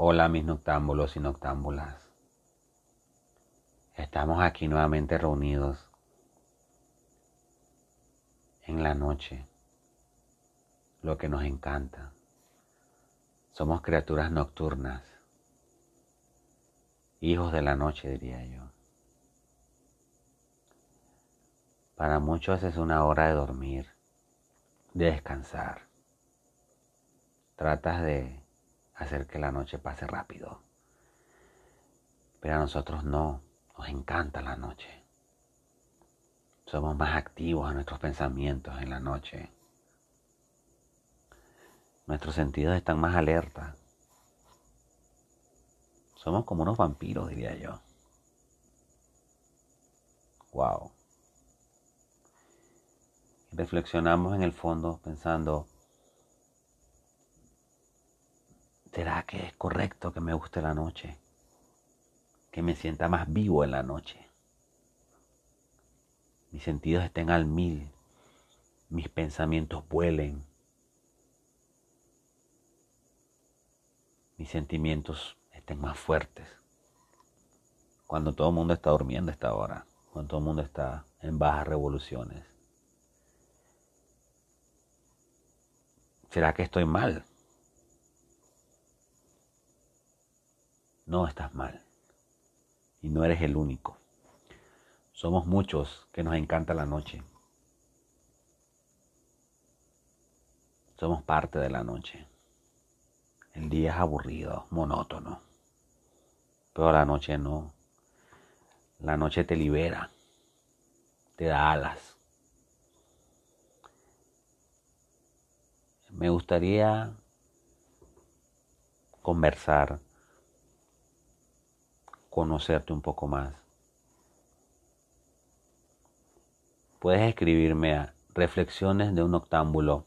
Hola mis noctámbulos y noctámbulas. Estamos aquí nuevamente reunidos en la noche, lo que nos encanta. Somos criaturas nocturnas, hijos de la noche diría yo. Para muchos es una hora de dormir, de descansar. Tratas de hacer que la noche pase rápido. Pero a nosotros no, nos encanta la noche. Somos más activos en nuestros pensamientos en la noche. Nuestros sentidos están más alerta. Somos como unos vampiros, diría yo. Wow. Reflexionamos en el fondo pensando, ¿Será que es correcto que me guste la noche? Que me sienta más vivo en la noche. Mis sentidos estén al mil. Mis pensamientos vuelen. Mis sentimientos estén más fuertes. Cuando todo el mundo está durmiendo esta hora. Cuando todo el mundo está en bajas revoluciones. ¿Será que estoy mal? No estás mal. Y no eres el único. Somos muchos que nos encanta la noche. Somos parte de la noche. El día es aburrido, monótono. Pero la noche no. La noche te libera. Te da alas. Me gustaría conversar conocerte un poco más. Puedes escribirme a reflexiones de un octámbulo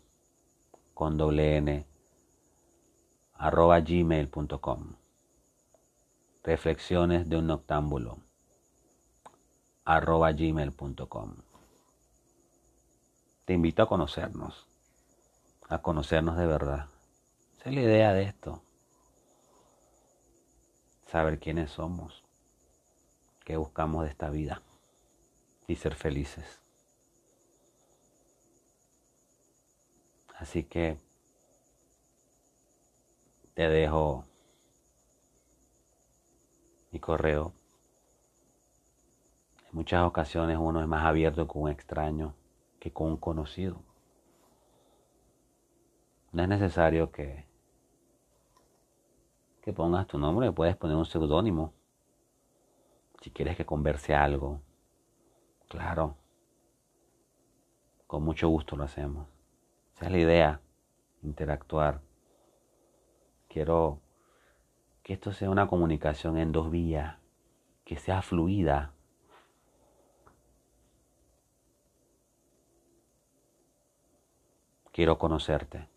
con doble n arroba gmail.com reflexiones de un octámbulo arroba gmail.com te invito a conocernos a conocernos de verdad. Esa es la idea de esto. Saber quiénes somos, buscamos de esta vida y ser felices. Así que te dejo mi correo. En muchas ocasiones uno es más abierto con un extraño que con un conocido. No es necesario que que pongas tu nombre, puedes poner un seudónimo. Si quieres que converse algo, claro, con mucho gusto lo hacemos. Esa es la idea, interactuar. Quiero que esto sea una comunicación en dos vías, que sea fluida. Quiero conocerte.